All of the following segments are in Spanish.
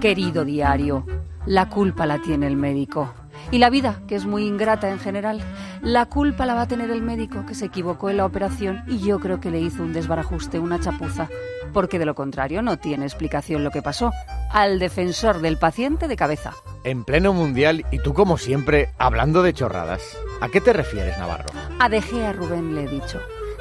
Querido diario, la culpa la tiene el médico. Y la vida, que es muy ingrata en general, la culpa la va a tener el médico que se equivocó en la operación y yo creo que le hizo un desbarajuste, una chapuza, porque de lo contrario no tiene explicación lo que pasó. Al defensor del paciente de cabeza. En pleno mundial y tú como siempre hablando de chorradas. ¿A qué te refieres, Navarro? A De Gea, Rubén, le he dicho.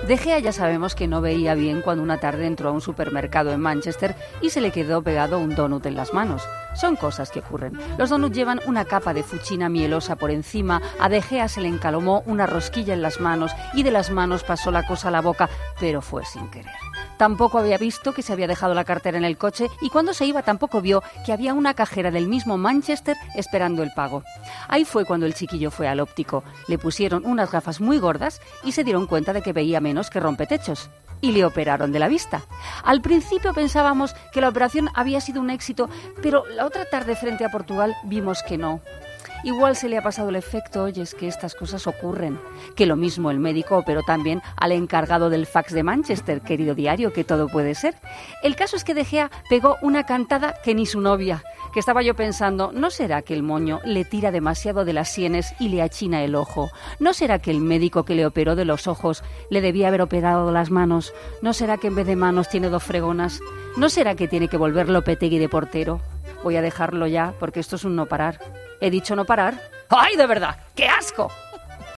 De Gea ya sabemos que no veía bien cuando una tarde entró a un supermercado en Manchester y se le quedó pegado un donut en las manos. Son cosas que ocurren. Los donuts llevan una capa de fuchina mielosa por encima, a De Gea se le encalomó una rosquilla en las manos y de las manos pasó la cosa a la boca, pero fue sin querer. Tampoco había visto que se había dejado la cartera en el coche y cuando se iba tampoco vio que había una cajera del mismo Manchester esperando el pago. Ahí fue cuando el chiquillo fue al óptico. Le pusieron unas gafas muy gordas y se dieron cuenta de que veía menos que rompetechos. Y le operaron de la vista. Al principio pensábamos que la operación había sido un éxito, pero la otra tarde frente a Portugal vimos que no. Igual se le ha pasado el efecto, oye, es que estas cosas ocurren. Que lo mismo el médico operó también al encargado del fax de Manchester, querido diario, que todo puede ser. El caso es que De Gea pegó una cantada que ni su novia. Que estaba yo pensando, ¿no será que el moño le tira demasiado de las sienes y le achina el ojo? ¿No será que el médico que le operó de los ojos le debía haber operado las manos? ¿No será que en vez de manos tiene dos fregonas? ¿No será que tiene que volverlo petegui de portero? Voy a dejarlo ya porque esto es un no parar. He dicho no parar. ¡Ay, de verdad! ¡Qué asco!